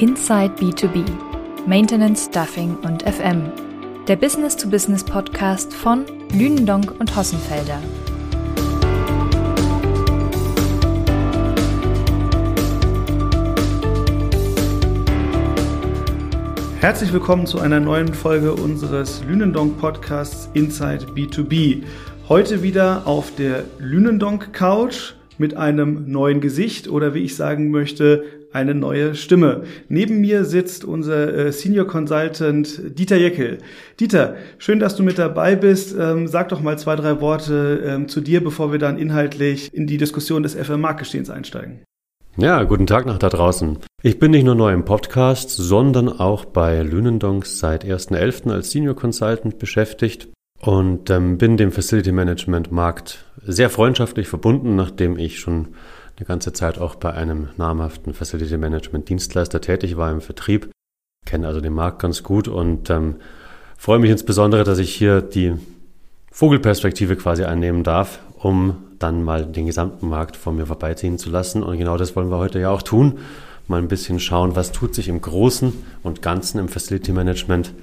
Inside B2B, Maintenance, Stuffing und FM. Der Business-to-Business-Podcast von Lünendonk und Hossenfelder. Herzlich willkommen zu einer neuen Folge unseres Lünendonk Podcasts Inside B2B. Heute wieder auf der Lünendonk Couch mit einem neuen Gesicht oder wie ich sagen möchte, eine neue Stimme. Neben mir sitzt unser äh, Senior Consultant Dieter Jeckel. Dieter, schön, dass du mit dabei bist. Ähm, sag doch mal zwei, drei Worte ähm, zu dir, bevor wir dann inhaltlich in die Diskussion des FM-Marktgestehens einsteigen. Ja, guten Tag nach da draußen. Ich bin nicht nur neu im Podcast, sondern auch bei Lünendonks seit 1.11. als Senior Consultant beschäftigt und ähm, bin dem Facility Management Markt sehr freundschaftlich verbunden, nachdem ich schon eine ganze Zeit auch bei einem namhaften Facility Management Dienstleister tätig war im Vertrieb, kenne also den Markt ganz gut und ähm, freue mich insbesondere, dass ich hier die Vogelperspektive quasi einnehmen darf, um dann mal den gesamten Markt vor mir vorbeiziehen zu lassen. Und genau das wollen wir heute ja auch tun. Mal ein bisschen schauen, was tut sich im Großen und Ganzen im Facility Management.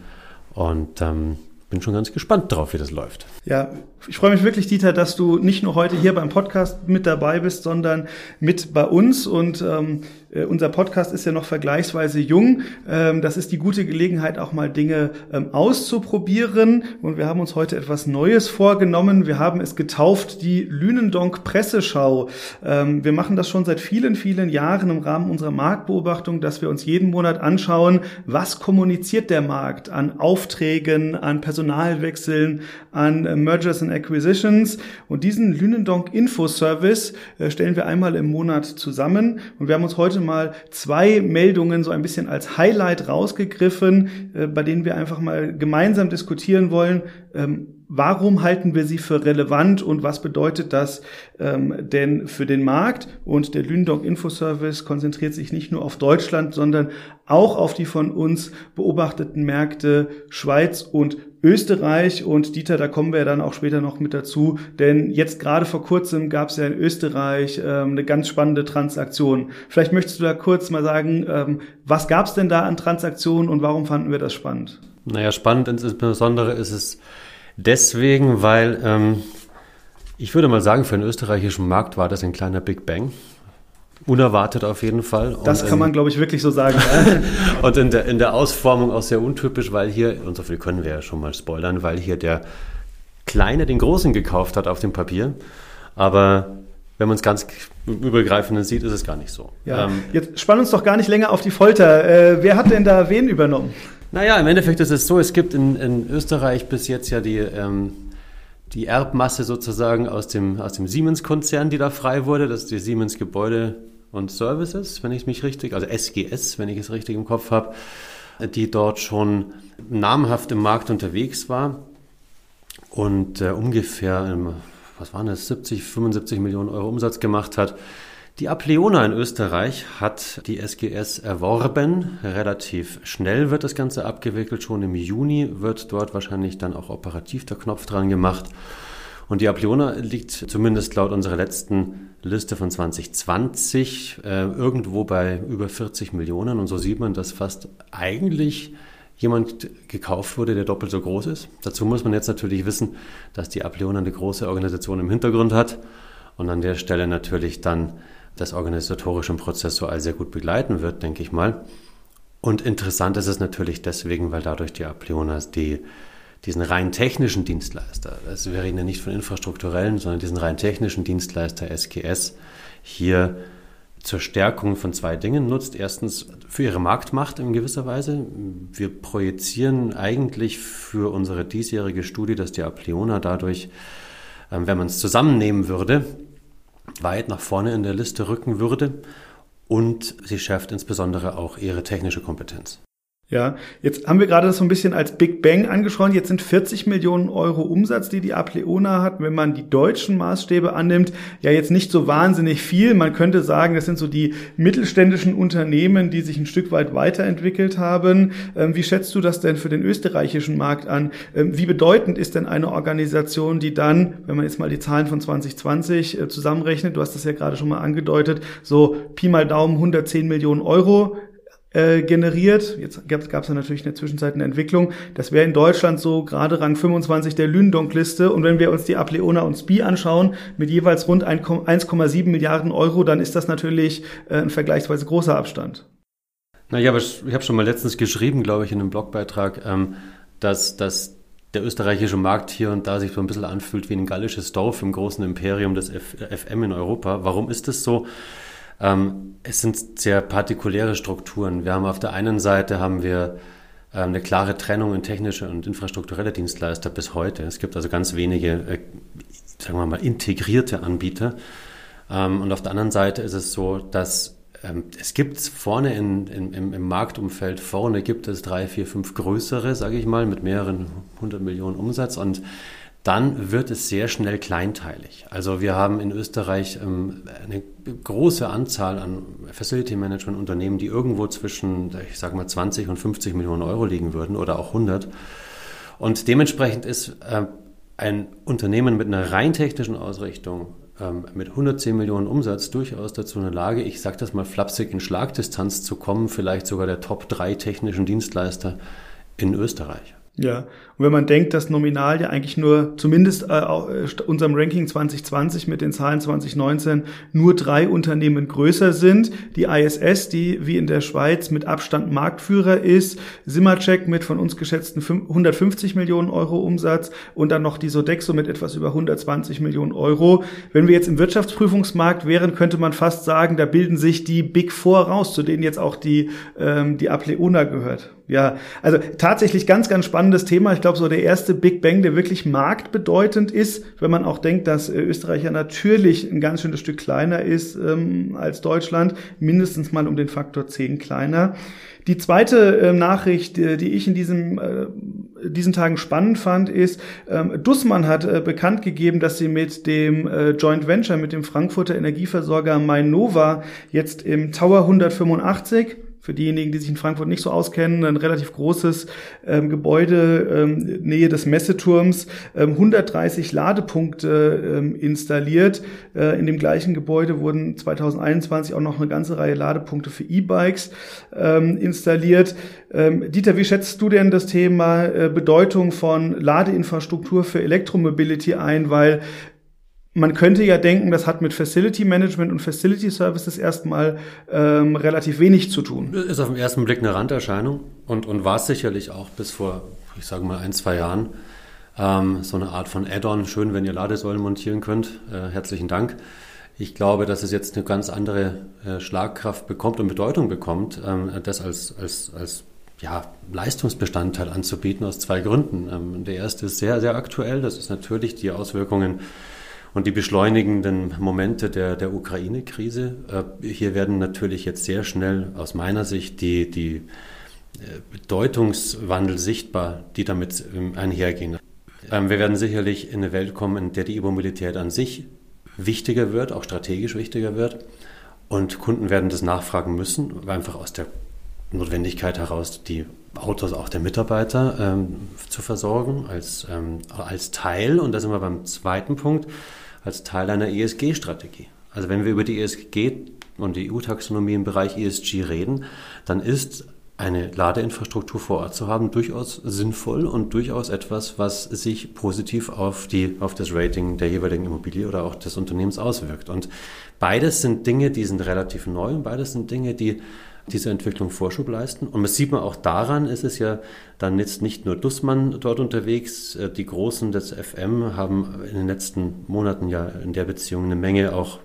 Und ähm, bin schon ganz gespannt drauf, wie das läuft. Ja, ich freue mich wirklich, Dieter, dass du nicht nur heute hier beim Podcast mit dabei bist, sondern mit bei uns. Und ähm, äh, unser Podcast ist ja noch vergleichsweise jung. Ähm, das ist die gute Gelegenheit, auch mal Dinge ähm, auszuprobieren. Und wir haben uns heute etwas Neues vorgenommen. Wir haben es getauft, die Lünendonk Presseschau. Ähm, wir machen das schon seit vielen, vielen Jahren im Rahmen unserer Marktbeobachtung, dass wir uns jeden Monat anschauen, was kommuniziert der Markt an Aufträgen, an Personalwechseln, an äh, Mergers and Acquisitions. Und diesen Lünendonk Infoservice äh, stellen wir einmal im Monat zusammen. Und wir haben uns heute mal zwei Meldungen so ein bisschen als Highlight rausgegriffen, äh, bei denen wir einfach mal gemeinsam diskutieren wollen, warum halten wir sie für relevant und was bedeutet das ähm, denn für den Markt? Und der Lündong Infoservice konzentriert sich nicht nur auf Deutschland, sondern auch auf die von uns beobachteten Märkte Schweiz und Österreich. Und Dieter, da kommen wir dann auch später noch mit dazu, denn jetzt gerade vor kurzem gab es ja in Österreich ähm, eine ganz spannende Transaktion. Vielleicht möchtest du da kurz mal sagen, ähm, was gab es denn da an Transaktionen und warum fanden wir das spannend? Naja, spannend insbesondere ist es Deswegen, weil ähm, ich würde mal sagen, für den österreichischen Markt war das ein kleiner Big Bang. Unerwartet auf jeden Fall. Das und kann man, glaube ich, wirklich so sagen. und in der, in der Ausformung auch sehr untypisch, weil hier, und so viel können wir ja schon mal spoilern, weil hier der Kleine den Großen gekauft hat auf dem Papier. Aber wenn man es ganz übergreifend sieht, ist es gar nicht so. Ja, ähm, jetzt spann uns doch gar nicht länger auf die Folter. Äh, wer hat denn da wen übernommen? Naja, im Endeffekt ist es so, es gibt in, in Österreich bis jetzt ja die, ähm, die Erbmasse sozusagen aus dem, aus dem Siemens-Konzern, die da frei wurde. Das ist die Siemens Gebäude und Services, wenn ich mich richtig, also SGS, wenn ich es richtig im Kopf habe, die dort schon namhaft im Markt unterwegs war und äh, ungefähr, was waren das, 70, 75 Millionen Euro Umsatz gemacht hat. Die Apleona in Österreich hat die SGS erworben. Relativ schnell wird das Ganze abgewickelt. Schon im Juni wird dort wahrscheinlich dann auch operativ der Knopf dran gemacht. Und die Apleona liegt zumindest laut unserer letzten Liste von 2020 äh, irgendwo bei über 40 Millionen. Und so sieht man, dass fast eigentlich jemand gekauft wurde, der doppelt so groß ist. Dazu muss man jetzt natürlich wissen, dass die Apleona eine große Organisation im Hintergrund hat und an der Stelle natürlich dann das organisatorische Prozessual sehr gut begleiten wird, denke ich mal. Und interessant ist es natürlich deswegen, weil dadurch die Apleonas die, diesen rein technischen Dienstleister, das wäre Ihnen nicht von infrastrukturellen, sondern diesen rein technischen Dienstleister SGS hier zur Stärkung von zwei Dingen nutzt. Erstens für ihre Marktmacht in gewisser Weise. Wir projizieren eigentlich für unsere diesjährige Studie, dass die Apleona dadurch, ähm, wenn man es zusammennehmen würde, weit nach vorne in der Liste rücken würde. Und sie schärft insbesondere auch ihre technische Kompetenz. Ja, jetzt haben wir gerade das so ein bisschen als Big Bang angeschaut. Jetzt sind 40 Millionen Euro Umsatz, die die Apleona hat. Wenn man die deutschen Maßstäbe annimmt, ja jetzt nicht so wahnsinnig viel. Man könnte sagen, das sind so die mittelständischen Unternehmen, die sich ein Stück weit weiterentwickelt haben. Ähm, wie schätzt du das denn für den österreichischen Markt an? Ähm, wie bedeutend ist denn eine Organisation, die dann, wenn man jetzt mal die Zahlen von 2020 äh, zusammenrechnet, du hast das ja gerade schon mal angedeutet, so Pi mal Daumen 110 Millionen Euro äh, generiert. Jetzt gab es natürlich in der Zwischenzeit eine Entwicklung. Das wäre in Deutschland so gerade Rang 25 der Lündonk-Liste. Und wenn wir uns die Apleona und SPI anschauen, mit jeweils rund 1,7 Milliarden Euro, dann ist das natürlich äh, ein vergleichsweise großer Abstand. Naja, aber ich habe schon mal letztens geschrieben, glaube ich, in einem Blogbeitrag, ähm, dass, dass der österreichische Markt hier und da sich so ein bisschen anfühlt wie ein gallisches Dorf im großen Imperium des F FM in Europa. Warum ist das so? Ähm, es sind sehr partikuläre Strukturen. Wir haben auf der einen Seite haben wir ähm, eine klare Trennung in technische und infrastrukturelle Dienstleister bis heute. Es gibt also ganz wenige, äh, sagen wir mal, integrierte Anbieter. Ähm, und auf der anderen Seite ist es so, dass ähm, es gibt vorne in, in, im, im, Marktumfeld, vorne gibt es drei, vier, fünf größere, sage ich mal, mit mehreren hundert Millionen Umsatz und dann wird es sehr schnell kleinteilig. Also wir haben in Österreich ähm, eine große Anzahl an Facility Management Unternehmen, die irgendwo zwischen, ich sage mal, 20 und 50 Millionen Euro liegen würden oder auch 100. Und dementsprechend ist äh, ein Unternehmen mit einer rein technischen Ausrichtung ähm, mit 110 Millionen Umsatz durchaus dazu in der Lage, ich sage das mal flapsig, in Schlagdistanz zu kommen, vielleicht sogar der Top 3 technischen Dienstleister in Österreich. Ja, und wenn man denkt, dass nominal ja eigentlich nur, zumindest äh, unserem Ranking 2020 mit den Zahlen 2019, nur drei Unternehmen größer sind. Die ISS, die wie in der Schweiz mit Abstand Marktführer ist, Simmercheck mit von uns geschätzten 150 Millionen Euro Umsatz und dann noch die Sodexo mit etwas über 120 Millionen Euro. Wenn wir jetzt im Wirtschaftsprüfungsmarkt wären, könnte man fast sagen, da bilden sich die Big Four raus, zu denen jetzt auch die, ähm, die Apleona gehört ja, also tatsächlich ganz, ganz spannendes Thema. Ich glaube, so der erste Big Bang, der wirklich marktbedeutend ist, wenn man auch denkt, dass äh, Österreich ja natürlich ein ganz schönes Stück kleiner ist ähm, als Deutschland, mindestens mal um den Faktor 10 kleiner. Die zweite äh, Nachricht, die, die ich in diesem äh, diesen Tagen spannend fand, ist, ähm, Dussmann hat äh, bekannt gegeben, dass sie mit dem äh, Joint Venture, mit dem Frankfurter Energieversorger Mainova jetzt im Tower 185 für diejenigen, die sich in Frankfurt nicht so auskennen, ein relativ großes ähm, Gebäude, ähm, Nähe des Messeturms, ähm, 130 Ladepunkte ähm, installiert. Äh, in dem gleichen Gebäude wurden 2021 auch noch eine ganze Reihe Ladepunkte für E-Bikes ähm, installiert. Ähm, Dieter, wie schätzt du denn das Thema äh, Bedeutung von Ladeinfrastruktur für Elektromobility ein? Weil man könnte ja denken, das hat mit Facility Management und Facility Services erstmal ähm, relativ wenig zu tun. Ist auf den ersten Blick eine Randerscheinung und, und war es sicherlich auch bis vor, ich sage mal, ein, zwei Jahren ähm, so eine Art von Add-on. Schön, wenn ihr Ladesäulen montieren könnt. Äh, herzlichen Dank. Ich glaube, dass es jetzt eine ganz andere äh, Schlagkraft bekommt und Bedeutung bekommt, ähm, das als, als, als ja, Leistungsbestandteil anzubieten aus zwei Gründen. Ähm, der erste ist sehr, sehr aktuell. Das ist natürlich die Auswirkungen und die beschleunigenden Momente der, der Ukraine-Krise. Äh, hier werden natürlich jetzt sehr schnell aus meiner Sicht die, die äh, Bedeutungswandel sichtbar, die damit ähm, einhergehen. Ähm, wir werden sicherlich in eine Welt kommen, in der die E-Mobilität an sich wichtiger wird, auch strategisch wichtiger wird. Und Kunden werden das nachfragen müssen, einfach aus der Notwendigkeit heraus, die Autos auch der Mitarbeiter ähm, zu versorgen als, ähm, als Teil. Und da sind wir beim zweiten Punkt als Teil einer ESG-Strategie. Also wenn wir über die ESG und die EU-Taxonomie im Bereich ESG reden, dann ist eine Ladeinfrastruktur vor Ort zu haben durchaus sinnvoll und durchaus etwas, was sich positiv auf, die, auf das Rating der jeweiligen Immobilie oder auch des Unternehmens auswirkt. Und beides sind Dinge, die sind relativ neu und beides sind Dinge, die dieser Entwicklung Vorschub leisten. Und das sieht man auch daran, ist es ja dann jetzt nicht nur Dussmann dort unterwegs. Äh, die Großen des FM haben in den letzten Monaten ja in der Beziehung eine Menge auch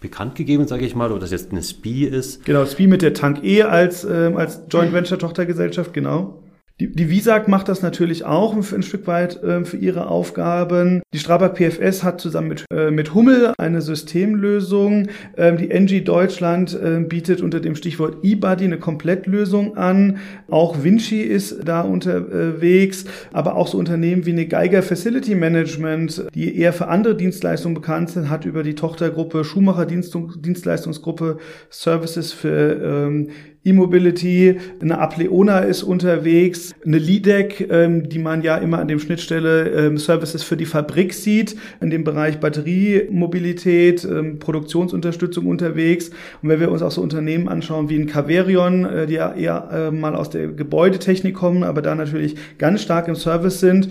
bekannt gegeben, sage ich mal, oder das jetzt eine SPI ist. Genau, SPI mit der Tank E als, äh, als Joint Venture Tochtergesellschaft, genau. Die, die Visag macht das natürlich auch ein Stück weit äh, für ihre Aufgaben. Die Strabag PFS hat zusammen mit, äh, mit Hummel eine Systemlösung. Ähm, die NG Deutschland äh, bietet unter dem Stichwort eBuddy eine Komplettlösung an. Auch Vinci ist da unterwegs, aber auch so Unternehmen wie eine Geiger Facility Management, die eher für andere Dienstleistungen bekannt sind, hat über die Tochtergruppe Schumacher Dienstleistungsgruppe Services für ähm, E-Mobility, eine Apleona ist unterwegs, eine LIDEC, ähm, die man ja immer an dem Schnittstelle ähm, Services für die Fabrik sieht, in dem Bereich Batteriemobilität, ähm, Produktionsunterstützung unterwegs. Und wenn wir uns auch so Unternehmen anschauen wie ein Caverion, äh, die ja eher äh, mal aus der Gebäudetechnik kommen, aber da natürlich ganz stark im Service sind,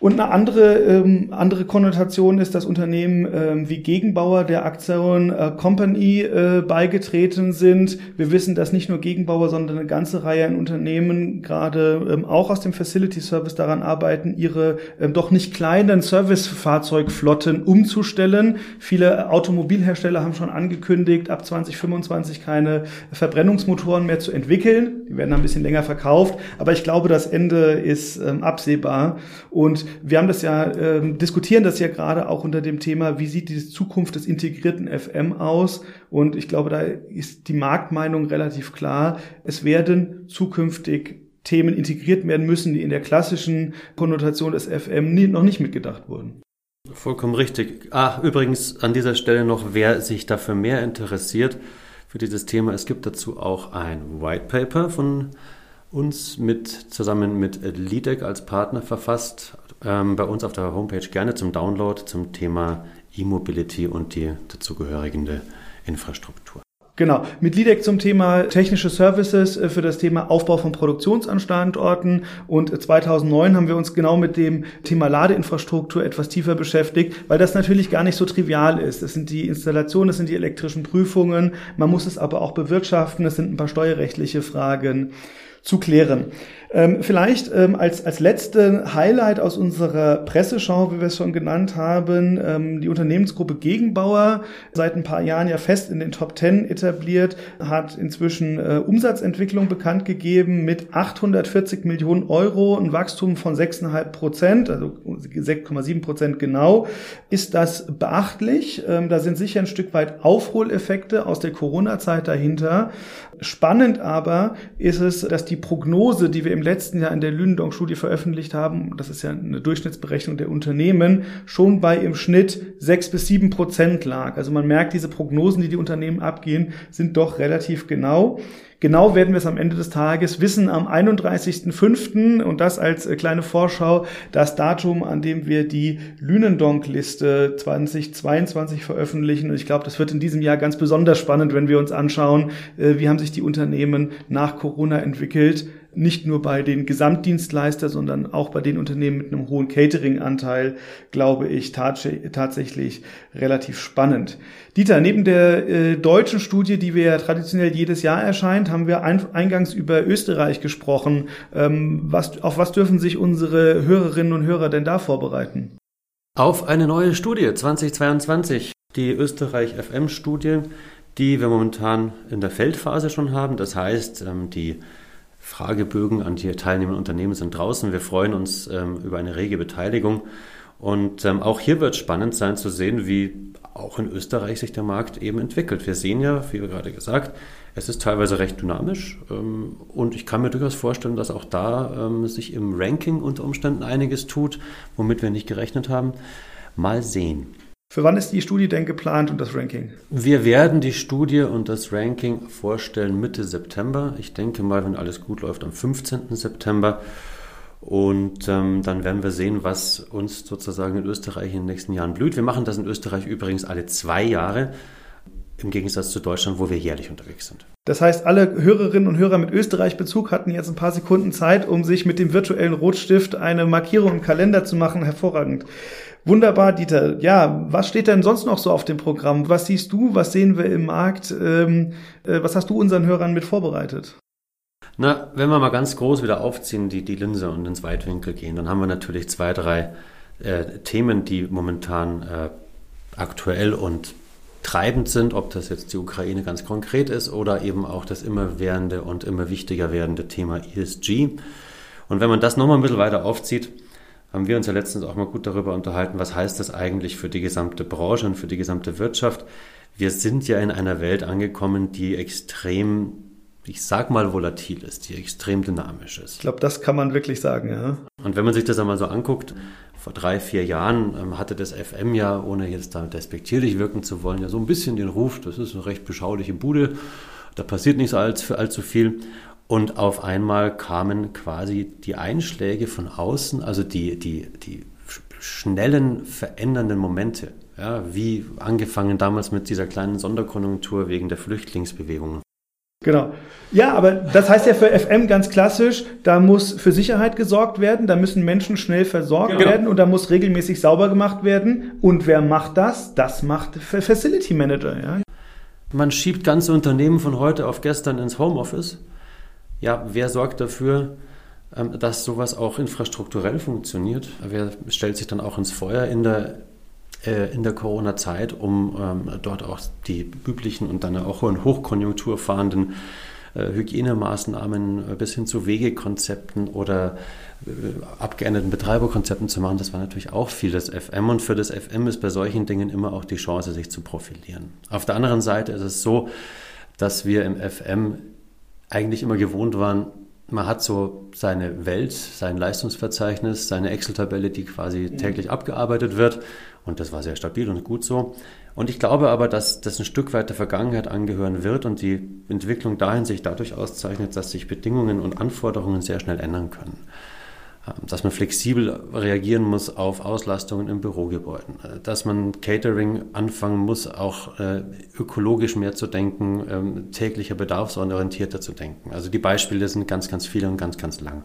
und eine andere, ähm, andere Konnotation ist, dass Unternehmen ähm, wie Gegenbauer der Aktion äh, Company äh, beigetreten sind. Wir wissen, dass nicht nur Gegenbauer, sondern eine ganze Reihe an Unternehmen gerade ähm, auch aus dem Facility Service daran arbeiten, ihre ähm, doch nicht kleinen Servicefahrzeugflotten umzustellen. Viele Automobilhersteller haben schon angekündigt, ab 2025 keine Verbrennungsmotoren mehr zu entwickeln. Die werden ein bisschen länger verkauft, aber ich glaube, das Ende ist ähm, absehbar und wir haben das ja, äh, diskutieren das ja gerade auch unter dem Thema, wie sieht die Zukunft des integrierten FM aus? Und ich glaube, da ist die Marktmeinung relativ klar. Es werden zukünftig Themen integriert werden müssen, die in der klassischen Konnotation des FM nie, noch nicht mitgedacht wurden. Vollkommen richtig. Ah, übrigens an dieser Stelle noch, wer sich dafür mehr interessiert, für dieses Thema, es gibt dazu auch ein White Paper von uns mit, zusammen mit LIDEC als Partner verfasst, ähm, bei uns auf der Homepage gerne zum Download zum Thema E-Mobility und die dazugehörige Infrastruktur. Genau, mit LIDEC zum Thema technische Services äh, für das Thema Aufbau von Produktionsstandorten. Und 2009 haben wir uns genau mit dem Thema Ladeinfrastruktur etwas tiefer beschäftigt, weil das natürlich gar nicht so trivial ist. Das sind die Installationen, das sind die elektrischen Prüfungen, man muss es aber auch bewirtschaften, das sind ein paar steuerrechtliche Fragen zu klären. Ähm, vielleicht ähm, als, als letzte Highlight aus unserer Presseschau, wie wir es schon genannt haben, ähm, die Unternehmensgruppe Gegenbauer, seit ein paar Jahren ja fest in den Top Ten etabliert, hat inzwischen äh, Umsatzentwicklung bekannt gegeben mit 840 Millionen Euro, ein Wachstum von 6,5 Prozent, also 6,7 Prozent genau. Ist das beachtlich? Ähm, da sind sicher ein Stück weit Aufholeffekte aus der Corona-Zeit dahinter. Spannend aber ist es, dass die Prognose, die wir im letzten Jahr in der Lünendonk-Studie veröffentlicht haben, das ist ja eine Durchschnittsberechnung der Unternehmen, schon bei im Schnitt sechs bis sieben Prozent lag. Also man merkt, diese Prognosen, die die Unternehmen abgehen, sind doch relativ genau. Genau werden wir es am Ende des Tages wissen am 31.05. und das als äh, kleine Vorschau, das Datum, an dem wir die Lünendonk-Liste 2022 veröffentlichen. Und ich glaube, das wird in diesem Jahr ganz besonders spannend, wenn wir uns anschauen, äh, wie haben sich die Unternehmen nach Corona entwickelt nicht nur bei den Gesamtdienstleister, sondern auch bei den Unternehmen mit einem hohen Catering-Anteil, glaube ich, tats tatsächlich relativ spannend. Dieter, neben der äh, deutschen Studie, die wir ja traditionell jedes Jahr erscheint, haben wir ein, eingangs über Österreich gesprochen. Ähm, was, auf was dürfen sich unsere Hörerinnen und Hörer denn da vorbereiten? Auf eine neue Studie 2022, die Österreich FM-Studie, die wir momentan in der Feldphase schon haben. Das heißt, ähm, die Fragebögen an die teilnehmenden Unternehmen sind draußen. Wir freuen uns ähm, über eine rege Beteiligung. Und ähm, auch hier wird es spannend sein zu sehen, wie auch in Österreich sich der Markt eben entwickelt. Wir sehen ja, wie wir gerade gesagt, es ist teilweise recht dynamisch ähm, und ich kann mir durchaus vorstellen, dass auch da ähm, sich im Ranking unter Umständen einiges tut, womit wir nicht gerechnet haben. Mal sehen. Für wann ist die Studie denn geplant und das Ranking? Wir werden die Studie und das Ranking vorstellen Mitte September. Ich denke mal, wenn alles gut läuft, am 15. September. Und ähm, dann werden wir sehen, was uns sozusagen in Österreich in den nächsten Jahren blüht. Wir machen das in Österreich übrigens alle zwei Jahre, im Gegensatz zu Deutschland, wo wir jährlich unterwegs sind. Das heißt, alle Hörerinnen und Hörer mit Österreich-Bezug hatten jetzt ein paar Sekunden Zeit, um sich mit dem virtuellen Rotstift eine Markierung im Kalender zu machen. Hervorragend. Wunderbar, Dieter. Ja, was steht denn sonst noch so auf dem Programm? Was siehst du? Was sehen wir im Markt? Ähm, äh, was hast du unseren Hörern mit vorbereitet? Na, wenn wir mal ganz groß wieder aufziehen, die, die Linse und ins Weitwinkel gehen, dann haben wir natürlich zwei, drei äh, Themen, die momentan äh, aktuell und treibend sind, ob das jetzt die Ukraine ganz konkret ist oder eben auch das immer währende und immer wichtiger werdende Thema ESG. Und wenn man das nochmal ein bisschen weiter aufzieht, haben wir uns ja letztens auch mal gut darüber unterhalten, was heißt das eigentlich für die gesamte Branche und für die gesamte Wirtschaft. Wir sind ja in einer Welt angekommen, die extrem, ich sag mal, volatil ist, die extrem dynamisch ist. Ich glaube, das kann man wirklich sagen, ja. Und wenn man sich das einmal so anguckt, vor drei, vier Jahren ähm, hatte das FM ja, ohne jetzt damit despektierlich wirken zu wollen, ja so ein bisschen den Ruf, das ist eine recht beschauliche Bude. Da passiert nicht so allzu, allzu viel. Und auf einmal kamen quasi die Einschläge von außen, also die, die, die schnellen verändernden Momente. Ja, wie angefangen damals mit dieser kleinen Sonderkonjunktur wegen der Flüchtlingsbewegungen. Genau. Ja, aber das heißt ja für FM ganz klassisch, da muss für Sicherheit gesorgt werden, da müssen Menschen schnell versorgt genau. werden und da muss regelmäßig sauber gemacht werden. Und wer macht das? Das macht Facility Manager. Ja. Man schiebt ganze Unternehmen von heute auf gestern ins Homeoffice. Ja, wer sorgt dafür, ähm, dass sowas auch infrastrukturell funktioniert? Wer stellt sich dann auch ins Feuer in der äh, in der Corona-Zeit, um ähm, dort auch die üblichen und dann auch in Hochkonjunktur fahrenden äh, Hygienemaßnahmen äh, bis hin zu Wegekonzepten oder abgeänderten Betreiberkonzepten zu machen, das war natürlich auch viel des FM und für das FM ist bei solchen Dingen immer auch die Chance, sich zu profilieren. Auf der anderen Seite ist es so, dass wir im FM eigentlich immer gewohnt waren, man hat so seine Welt, sein Leistungsverzeichnis, seine Excel-Tabelle, die quasi täglich abgearbeitet wird. Und das war sehr stabil und gut so. Und ich glaube aber, dass das ein Stück weit der Vergangenheit angehören wird und die Entwicklung dahin sich dadurch auszeichnet, dass sich Bedingungen und Anforderungen sehr schnell ändern können. Ähm, dass man flexibel reagieren muss auf Auslastungen in Bürogebäuden, äh, dass man Catering anfangen muss, auch äh, ökologisch mehr zu denken, ähm, täglicher bedarfsorientierter zu denken. Also die Beispiele sind ganz, ganz viele und ganz, ganz lang.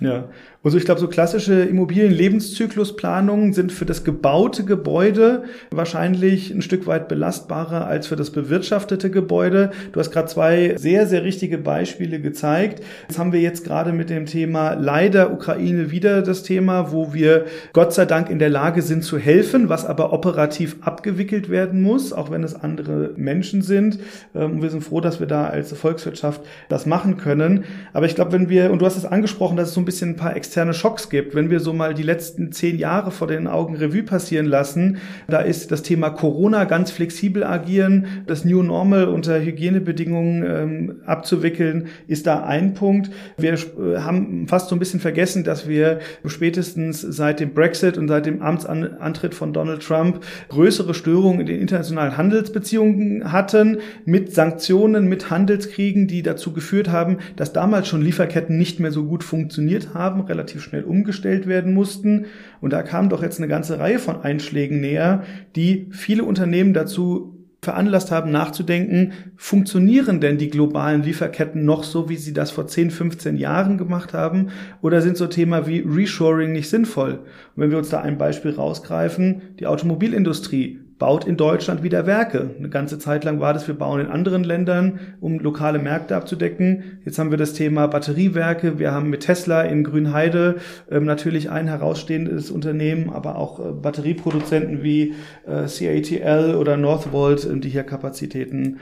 Ja, also ich glaube, so klassische Immobilienlebenszyklusplanungen sind für das gebaute Gebäude wahrscheinlich ein Stück weit belastbarer als für das bewirtschaftete Gebäude. Du hast gerade zwei sehr, sehr richtige Beispiele gezeigt. Jetzt haben wir jetzt gerade mit dem Thema leider Ukraine wieder das Thema, wo wir Gott sei Dank in der Lage sind zu helfen, was aber operativ abgewickelt werden muss, auch wenn es andere Menschen sind. Ähm, und wir sind froh, dass wir da als Volkswirtschaft das machen können. Aber ich glaube, wenn wir, und du hast es angesprochen, dass so ein bisschen ein paar externe Schocks gibt. Wenn wir so mal die letzten zehn Jahre vor den Augen Revue passieren lassen, da ist das Thema Corona ganz flexibel agieren, das New Normal unter Hygienebedingungen ähm, abzuwickeln, ist da ein Punkt. Wir äh, haben fast so ein bisschen vergessen, dass wir spätestens seit dem Brexit und seit dem Amtsantritt von Donald Trump größere Störungen in den internationalen Handelsbeziehungen hatten, mit Sanktionen, mit Handelskriegen, die dazu geführt haben, dass damals schon Lieferketten nicht mehr so gut funktioniert funktioniert haben, relativ schnell umgestellt werden mussten. Und da kam doch jetzt eine ganze Reihe von Einschlägen näher, die viele Unternehmen dazu veranlasst haben, nachzudenken, funktionieren denn die globalen Lieferketten noch so, wie sie das vor 10, 15 Jahren gemacht haben? Oder sind so Themen wie Reshoring nicht sinnvoll? Und wenn wir uns da ein Beispiel rausgreifen, die Automobilindustrie baut in Deutschland wieder Werke. Eine ganze Zeit lang war das, wir bauen in anderen Ländern, um lokale Märkte abzudecken. Jetzt haben wir das Thema Batteriewerke. Wir haben mit Tesla in Grünheide ähm, natürlich ein herausstehendes Unternehmen, aber auch äh, Batterieproduzenten wie äh, CATL oder Northvolt, äh, die hier Kapazitäten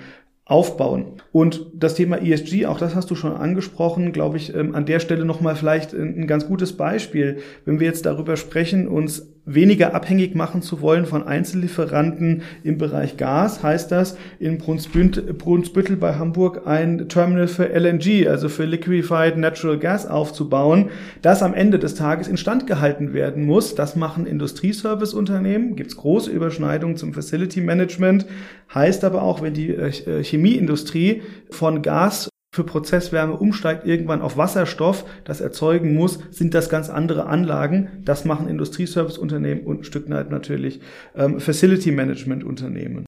aufbauen. Und das Thema ESG, auch das hast du schon angesprochen, glaube ich, ähm, an der Stelle nochmal vielleicht ein ganz gutes Beispiel. Wenn wir jetzt darüber sprechen, uns weniger abhängig machen zu wollen von Einzellieferanten im Bereich Gas, heißt das in Brunsbüttel bei Hamburg ein Terminal für LNG, also für Liquefied Natural Gas aufzubauen, das am Ende des Tages instand gehalten werden muss. Das machen Industrieserviceunternehmen, gibt es große Überschneidungen zum Facility Management, heißt aber auch, wenn die äh, Chemieindustrie von Gas für Prozesswärme umsteigt irgendwann auf Wasserstoff, das erzeugen muss, sind das ganz andere Anlagen. Das machen Industrieserviceunternehmen und ein Stück weit natürlich ähm, Facility Management Unternehmen.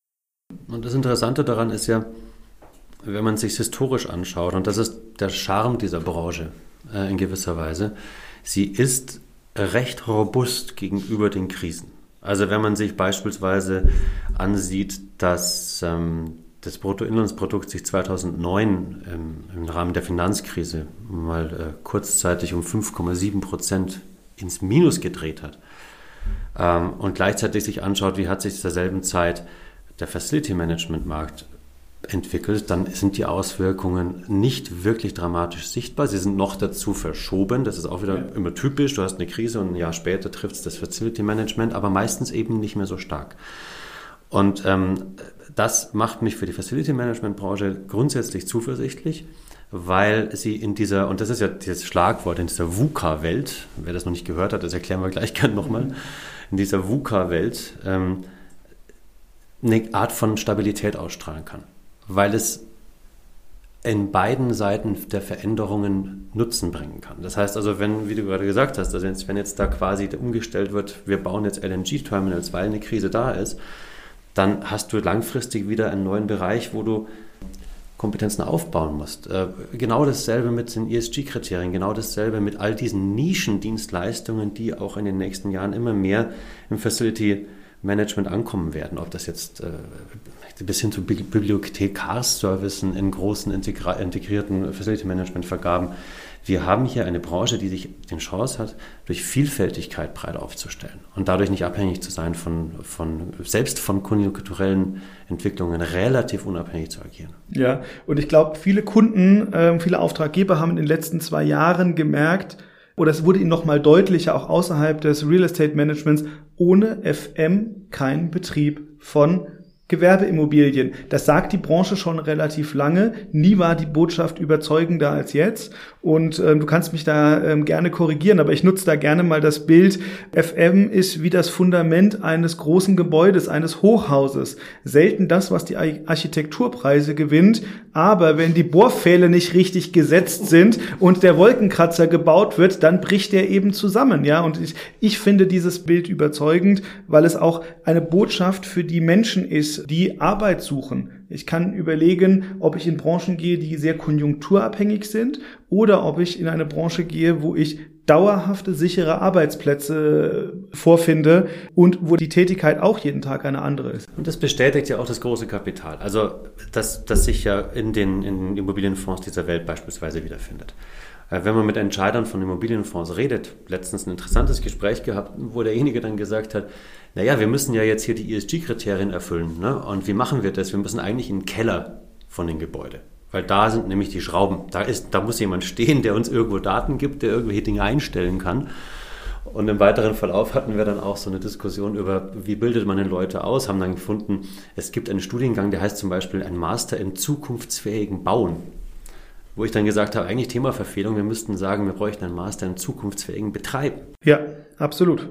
Und das Interessante daran ist ja, wenn man sich historisch anschaut, und das ist der Charme dieser Branche äh, in gewisser Weise, sie ist recht robust gegenüber den Krisen. Also wenn man sich beispielsweise ansieht, dass ähm, das Bruttoinlandsprodukt sich 2009 ähm, im Rahmen der Finanzkrise mal äh, kurzzeitig um 5,7 Prozent ins Minus gedreht hat ähm, und gleichzeitig sich anschaut, wie hat sich zu derselben Zeit der Facility Management Markt entwickelt, dann sind die Auswirkungen nicht wirklich dramatisch sichtbar. Sie sind noch dazu verschoben. Das ist auch wieder ja. immer typisch. Du hast eine Krise und ein Jahr später trifft es das Facility Management, aber meistens eben nicht mehr so stark. Und ähm, das macht mich für die Facility Management Branche grundsätzlich zuversichtlich, weil sie in dieser, und das ist ja das Schlagwort, in dieser VUCA-Welt, wer das noch nicht gehört hat, das erklären wir gleich gerne nochmal, in dieser VUCA-Welt ähm, eine Art von Stabilität ausstrahlen kann. Weil es in beiden Seiten der Veränderungen Nutzen bringen kann. Das heißt also, wenn, wie du gerade gesagt hast, also jetzt, wenn jetzt da quasi umgestellt wird, wir bauen jetzt LNG-Terminals, weil eine Krise da ist, dann hast du langfristig wieder einen neuen Bereich, wo du Kompetenzen aufbauen musst. Äh, genau dasselbe mit den ESG-Kriterien, genau dasselbe mit all diesen Nischendienstleistungen, die auch in den nächsten Jahren immer mehr im Facility Management ankommen werden. Ob das jetzt äh, bis hin zu Bibliothekarsservicen in großen integrierten Facility Management Vergaben. Wir haben hier eine Branche, die sich die Chance hat, durch Vielfältigkeit breit aufzustellen und dadurch nicht abhängig zu sein von, von selbst von konjunkturellen Entwicklungen relativ unabhängig zu agieren. Ja, und ich glaube, viele Kunden, äh, viele Auftraggeber haben in den letzten zwei Jahren gemerkt, oder es wurde ihnen nochmal deutlicher, auch außerhalb des Real Estate Managements, ohne FM kein Betrieb von Gewerbeimmobilien. Das sagt die Branche schon relativ lange. Nie war die Botschaft überzeugender als jetzt. Und ähm, du kannst mich da ähm, gerne korrigieren, aber ich nutze da gerne mal das Bild. FM ist wie das Fundament eines großen Gebäudes, eines Hochhauses. Selten das, was die Architekturpreise gewinnt. Aber wenn die Bohrpfähle nicht richtig gesetzt sind und der Wolkenkratzer gebaut wird, dann bricht der eben zusammen. Ja, und ich, ich finde dieses Bild überzeugend, weil es auch eine Botschaft für die Menschen ist, die Arbeit suchen. Ich kann überlegen, ob ich in Branchen gehe, die sehr konjunkturabhängig sind oder ob ich in eine Branche gehe, wo ich dauerhafte, sichere Arbeitsplätze vorfinde und wo die Tätigkeit auch jeden Tag eine andere ist. Und das bestätigt ja auch das große Kapital. Also, das, das sich ja in den, in den Immobilienfonds dieser Welt beispielsweise wiederfindet. Äh, wenn man mit Entscheidern von Immobilienfonds redet, letztens ein interessantes Gespräch gehabt, wo derjenige dann gesagt hat, naja, wir müssen ja jetzt hier die ESG-Kriterien erfüllen. Ne? Und wie machen wir das? Wir müssen eigentlich in den Keller von den Gebäuden. Weil da sind nämlich die Schrauben. Da, ist, da muss jemand stehen, der uns irgendwo Daten gibt, der irgendwelche Dinge einstellen kann. Und im weiteren Verlauf hatten wir dann auch so eine Diskussion über, wie bildet man denn Leute aus, haben dann gefunden, es gibt einen Studiengang, der heißt zum Beispiel ein Master in zukunftsfähigen Bauen. Wo ich dann gesagt habe, eigentlich Themaverfehlung, wir müssten sagen, wir bräuchten einen Master in zukunftsfähigen Betreiben. Ja, absolut.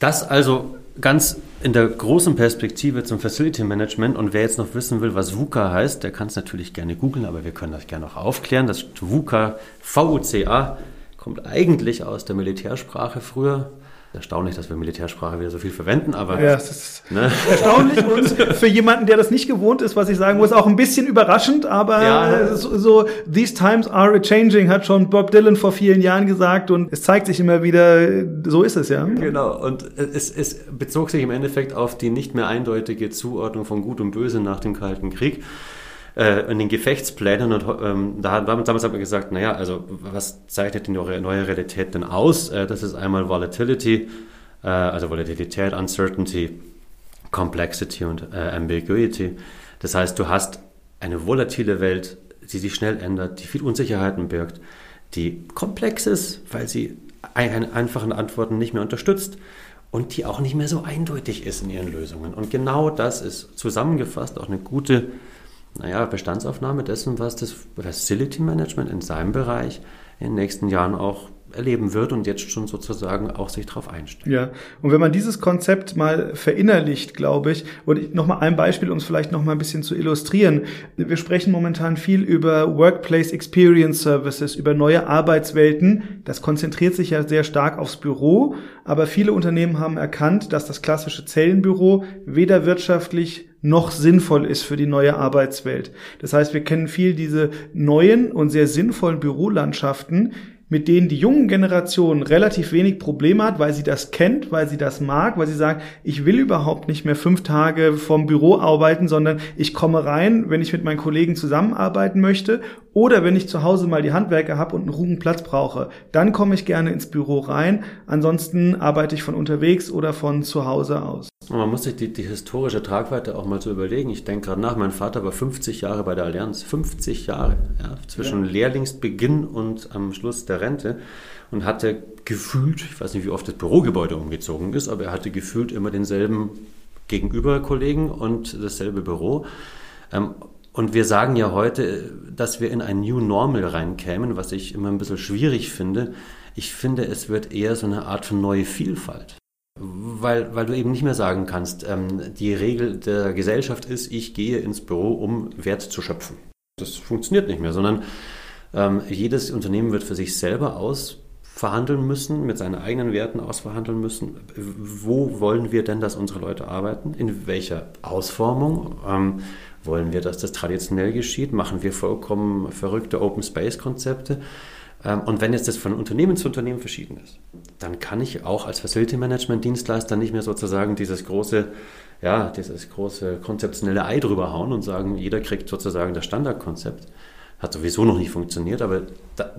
Das also ganz in der großen Perspektive zum Facility Management und wer jetzt noch wissen will, was VUCA heißt, der kann es natürlich gerne googeln, aber wir können das gerne auch aufklären. Das VUCA, V-U-C-A, kommt eigentlich aus der Militärsprache früher erstaunlich, dass wir Militärsprache wieder so viel verwenden, aber. Ja, es ist ne? erstaunlich und für jemanden, der das nicht gewohnt ist, was ich sagen muss, auch ein bisschen überraschend, aber ja. so, so, These times are a changing, hat schon Bob Dylan vor vielen Jahren gesagt und es zeigt sich immer wieder, so ist es ja. Genau, und es, es bezog sich im Endeffekt auf die nicht mehr eindeutige Zuordnung von Gut und Böse nach dem Kalten Krieg äh, in den Gefechtsplänen und ähm, da, damals hat man gesagt, naja, also was zeichnet die neue, neue Realität denn aus? Äh, das ist einmal Volatility, äh, also Volatilität, Uncertainty, Complexity und äh, Ambiguity. Das heißt, du hast eine volatile Welt, die sich schnell ändert, die viel Unsicherheiten birgt, die komplex ist, weil sie ein, einfachen Antworten nicht mehr unterstützt und die auch nicht mehr so eindeutig ist in ihren Lösungen. Und genau das ist zusammengefasst auch eine gute naja, Bestandsaufnahme dessen, was das Facility Management in seinem Bereich in den nächsten Jahren auch erleben wird und jetzt schon sozusagen auch sich darauf einstellt. Ja, und wenn man dieses Konzept mal verinnerlicht, glaube ich, und nochmal ein Beispiel, um es vielleicht nochmal ein bisschen zu illustrieren. Wir sprechen momentan viel über Workplace Experience Services, über neue Arbeitswelten. Das konzentriert sich ja sehr stark aufs Büro, aber viele Unternehmen haben erkannt, dass das klassische Zellenbüro weder wirtschaftlich noch sinnvoll ist für die neue Arbeitswelt. Das heißt, wir kennen viel diese neuen und sehr sinnvollen Bürolandschaften, mit denen die jungen Generationen relativ wenig Probleme hat, weil sie das kennt, weil sie das mag, weil sie sagt, ich will überhaupt nicht mehr fünf Tage vom Büro arbeiten, sondern ich komme rein, wenn ich mit meinen Kollegen zusammenarbeiten möchte oder wenn ich zu Hause mal die Handwerker habe und einen ruhigen Platz brauche. Dann komme ich gerne ins Büro rein. Ansonsten arbeite ich von unterwegs oder von zu Hause aus. Man muss sich die, die historische Tragweite auch mal so überlegen. Ich denke gerade nach, mein Vater war 50 Jahre bei der Allianz. 50 Jahre ja, zwischen ja. Lehrlingsbeginn und am Schluss der Rente und hatte gefühlt, ich weiß nicht, wie oft das Bürogebäude umgezogen ist, aber er hatte gefühlt immer denselben Gegenüberkollegen und dasselbe Büro. Ähm, und wir sagen ja heute, dass wir in ein New Normal reinkämen, was ich immer ein bisschen schwierig finde. Ich finde, es wird eher so eine Art von neue Vielfalt. Weil, weil du eben nicht mehr sagen kannst, ähm, die Regel der Gesellschaft ist, ich gehe ins Büro, um Wert zu schöpfen Das funktioniert nicht mehr, sondern ähm, jedes Unternehmen wird für sich selber ausverhandeln müssen, mit seinen eigenen Werten ausverhandeln müssen. Wo wollen wir denn, dass unsere Leute arbeiten? In welcher Ausformung? Ähm, wollen wir, dass das traditionell geschieht? Machen wir vollkommen verrückte Open Space Konzepte? Ähm, und wenn jetzt das von Unternehmen zu Unternehmen verschieden ist, dann kann ich auch als Facility Management Dienstleister nicht mehr sozusagen dieses große, ja, dieses große konzeptionelle Ei drüber hauen und sagen, jeder kriegt sozusagen das Standardkonzept. Hat sowieso noch nicht funktioniert, aber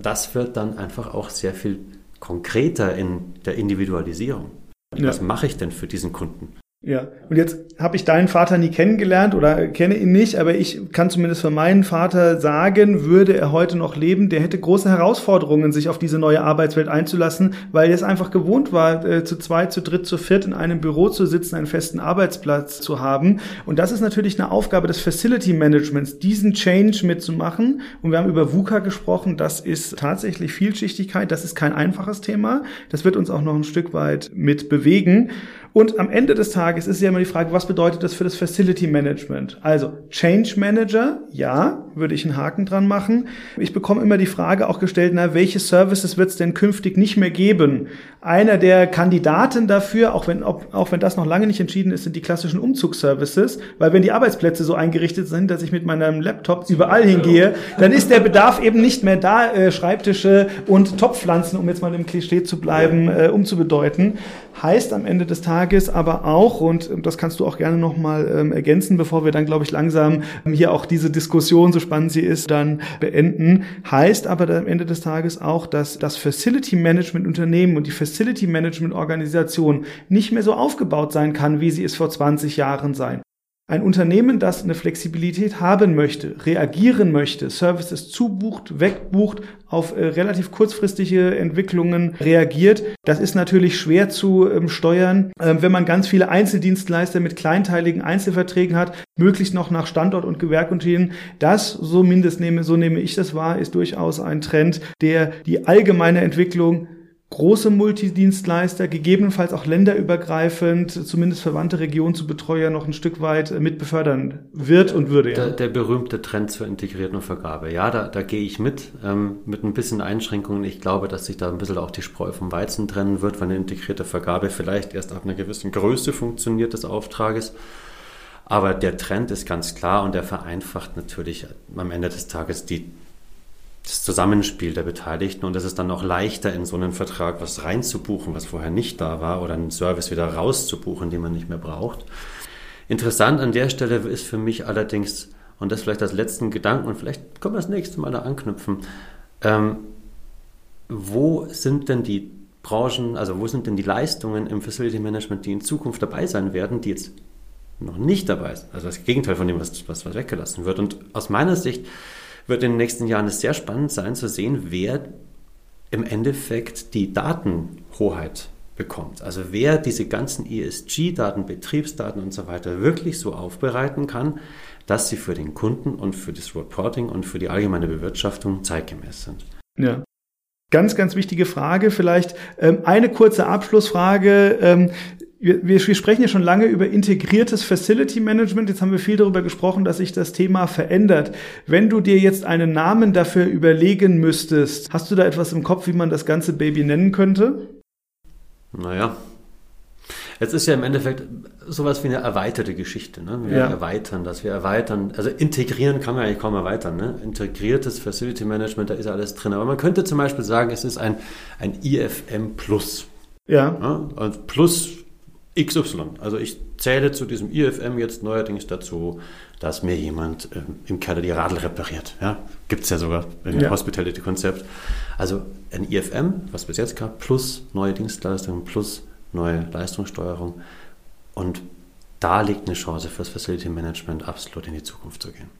das wird dann einfach auch sehr viel konkreter in der Individualisierung. Was ja. mache ich denn für diesen Kunden? Ja, und jetzt habe ich deinen Vater nie kennengelernt oder kenne ihn nicht, aber ich kann zumindest für meinen Vater sagen, würde er heute noch leben, der hätte große Herausforderungen, sich auf diese neue Arbeitswelt einzulassen, weil er es einfach gewohnt war, äh, zu zweit, zu dritt, zu viert in einem Büro zu sitzen, einen festen Arbeitsplatz zu haben. Und das ist natürlich eine Aufgabe des Facility Managements, diesen Change mitzumachen. Und wir haben über VUCA gesprochen, das ist tatsächlich Vielschichtigkeit, das ist kein einfaches Thema. Das wird uns auch noch ein Stück weit mit bewegen. Und am Ende des Tages ist ja immer die Frage, was bedeutet das für das Facility Management? Also Change Manager, ja, würde ich einen Haken dran machen. Ich bekomme immer die Frage auch gestellt, na, welche Services wird es denn künftig nicht mehr geben? Einer der Kandidaten dafür, auch wenn, ob, auch wenn das noch lange nicht entschieden ist, sind die klassischen Umzugsservices, weil wenn die Arbeitsplätze so eingerichtet sind, dass ich mit meinem Laptop überall hingehe, dann ist der Bedarf eben nicht mehr da, äh, Schreibtische und Topfpflanzen, um jetzt mal im Klischee zu bleiben, äh, umzubedeuten. Heißt am Ende des Tages aber auch, und das kannst du auch gerne nochmal ähm, ergänzen, bevor wir dann, glaube ich, langsam hier auch diese Diskussion, so spannend sie ist, dann beenden, heißt aber am Ende des Tages auch, dass das Facility Management Unternehmen und die Facility Management Organisation nicht mehr so aufgebaut sein kann, wie sie es vor 20 Jahren sein. Ein Unternehmen, das eine Flexibilität haben möchte, reagieren möchte, Services zubucht, wegbucht, auf äh, relativ kurzfristige Entwicklungen reagiert, das ist natürlich schwer zu ähm, steuern, äh, wenn man ganz viele Einzeldienstleister mit kleinteiligen Einzelverträgen hat, möglichst noch nach Standort und Gewerk unterschieden. Das, so mindestens nehme, so nehme ich das wahr, ist durchaus ein Trend, der die allgemeine Entwicklung große Multidienstleister, gegebenenfalls auch länderübergreifend, zumindest verwandte Regionen zu Betreuer noch ein Stück weit mit befördern wird und würde. Ja. Der, der berühmte Trend zur integrierten Vergabe. Ja, da, da gehe ich mit, ähm, mit ein bisschen Einschränkungen. Ich glaube, dass sich da ein bisschen auch die Spreu vom Weizen trennen wird, weil eine integrierte Vergabe vielleicht erst ab einer gewissen Größe funktioniert des Auftrages. Aber der Trend ist ganz klar und der vereinfacht natürlich am Ende des Tages die das Zusammenspiel der Beteiligten und es ist dann auch leichter, in so einen Vertrag was reinzubuchen, was vorher nicht da war, oder einen Service wieder rauszubuchen, den man nicht mehr braucht. Interessant an der Stelle ist für mich allerdings, und das vielleicht als letzten Gedanken, und vielleicht können wir das nächste Mal da anknüpfen, ähm, wo sind denn die Branchen, also wo sind denn die Leistungen im Facility Management, die in Zukunft dabei sein werden, die jetzt noch nicht dabei sind? Also das Gegenteil von dem, was, was, was weggelassen wird. Und aus meiner Sicht wird in den nächsten Jahren es sehr spannend sein zu sehen, wer im Endeffekt die Datenhoheit bekommt. Also wer diese ganzen ESG-Daten, Betriebsdaten und so weiter wirklich so aufbereiten kann, dass sie für den Kunden und für das Reporting und für die allgemeine Bewirtschaftung zeitgemäß sind. Ja. Ganz, ganz wichtige Frage. Vielleicht ähm, eine kurze Abschlussfrage. Wir, wir sprechen ja schon lange über integriertes Facility Management. Jetzt haben wir viel darüber gesprochen, dass sich das Thema verändert. Wenn du dir jetzt einen Namen dafür überlegen müsstest, hast du da etwas im Kopf, wie man das ganze Baby nennen könnte? Naja, es ist ja im Endeffekt sowas wie eine erweiterte Geschichte. Ne? Wir ja. erweitern das, wir erweitern, also integrieren kann man eigentlich kaum erweitern. Ne? Integriertes Facility Management, da ist alles drin. Aber man könnte zum Beispiel sagen, es ist ein, ein IFM Plus. Ja. ja? Also plus XY. Also ich zähle zu diesem IFM jetzt neuerdings dazu, dass mir jemand äh, im Keller die Radl repariert. Ja, gibt es ja sogar im ja. Hospitality-Konzept. Also ein IFM, was bis jetzt gab, plus neue Dienstleistungen, plus neue Leistungssteuerung. Und da liegt eine Chance fürs Facility Management absolut in die Zukunft zu gehen.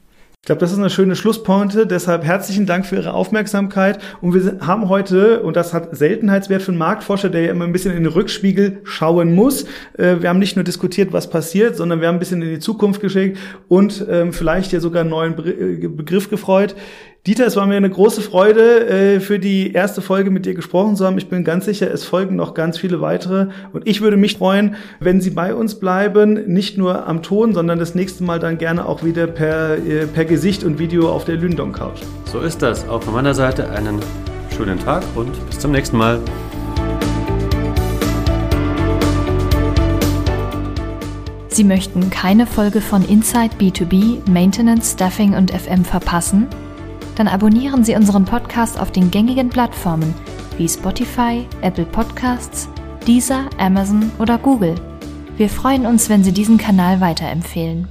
Ich glaube, das ist eine schöne Schlusspointe. Deshalb herzlichen Dank für Ihre Aufmerksamkeit. Und wir haben heute, und das hat Seltenheitswert für einen Marktforscher, der ja immer ein bisschen in den Rückspiegel schauen muss. Äh, wir haben nicht nur diskutiert, was passiert, sondern wir haben ein bisschen in die Zukunft geschickt und ähm, vielleicht ja sogar einen neuen äh, Begriff gefreut. Dieter, es war mir eine große Freude, äh, für die erste Folge mit dir gesprochen zu haben. Ich bin ganz sicher, es folgen noch ganz viele weitere. Und ich würde mich freuen, wenn Sie bei uns bleiben, nicht nur am Ton, sondern das nächste Mal dann gerne auch wieder per, äh, per Gesicht und Video auf der Lündong Couch. So ist das. Auch von meiner Seite einen schönen Tag und bis zum nächsten Mal. Sie möchten keine Folge von Inside B2B, Maintenance, Staffing und FM verpassen? Dann abonnieren Sie unseren Podcast auf den gängigen Plattformen wie Spotify, Apple Podcasts, Deezer, Amazon oder Google. Wir freuen uns, wenn Sie diesen Kanal weiterempfehlen.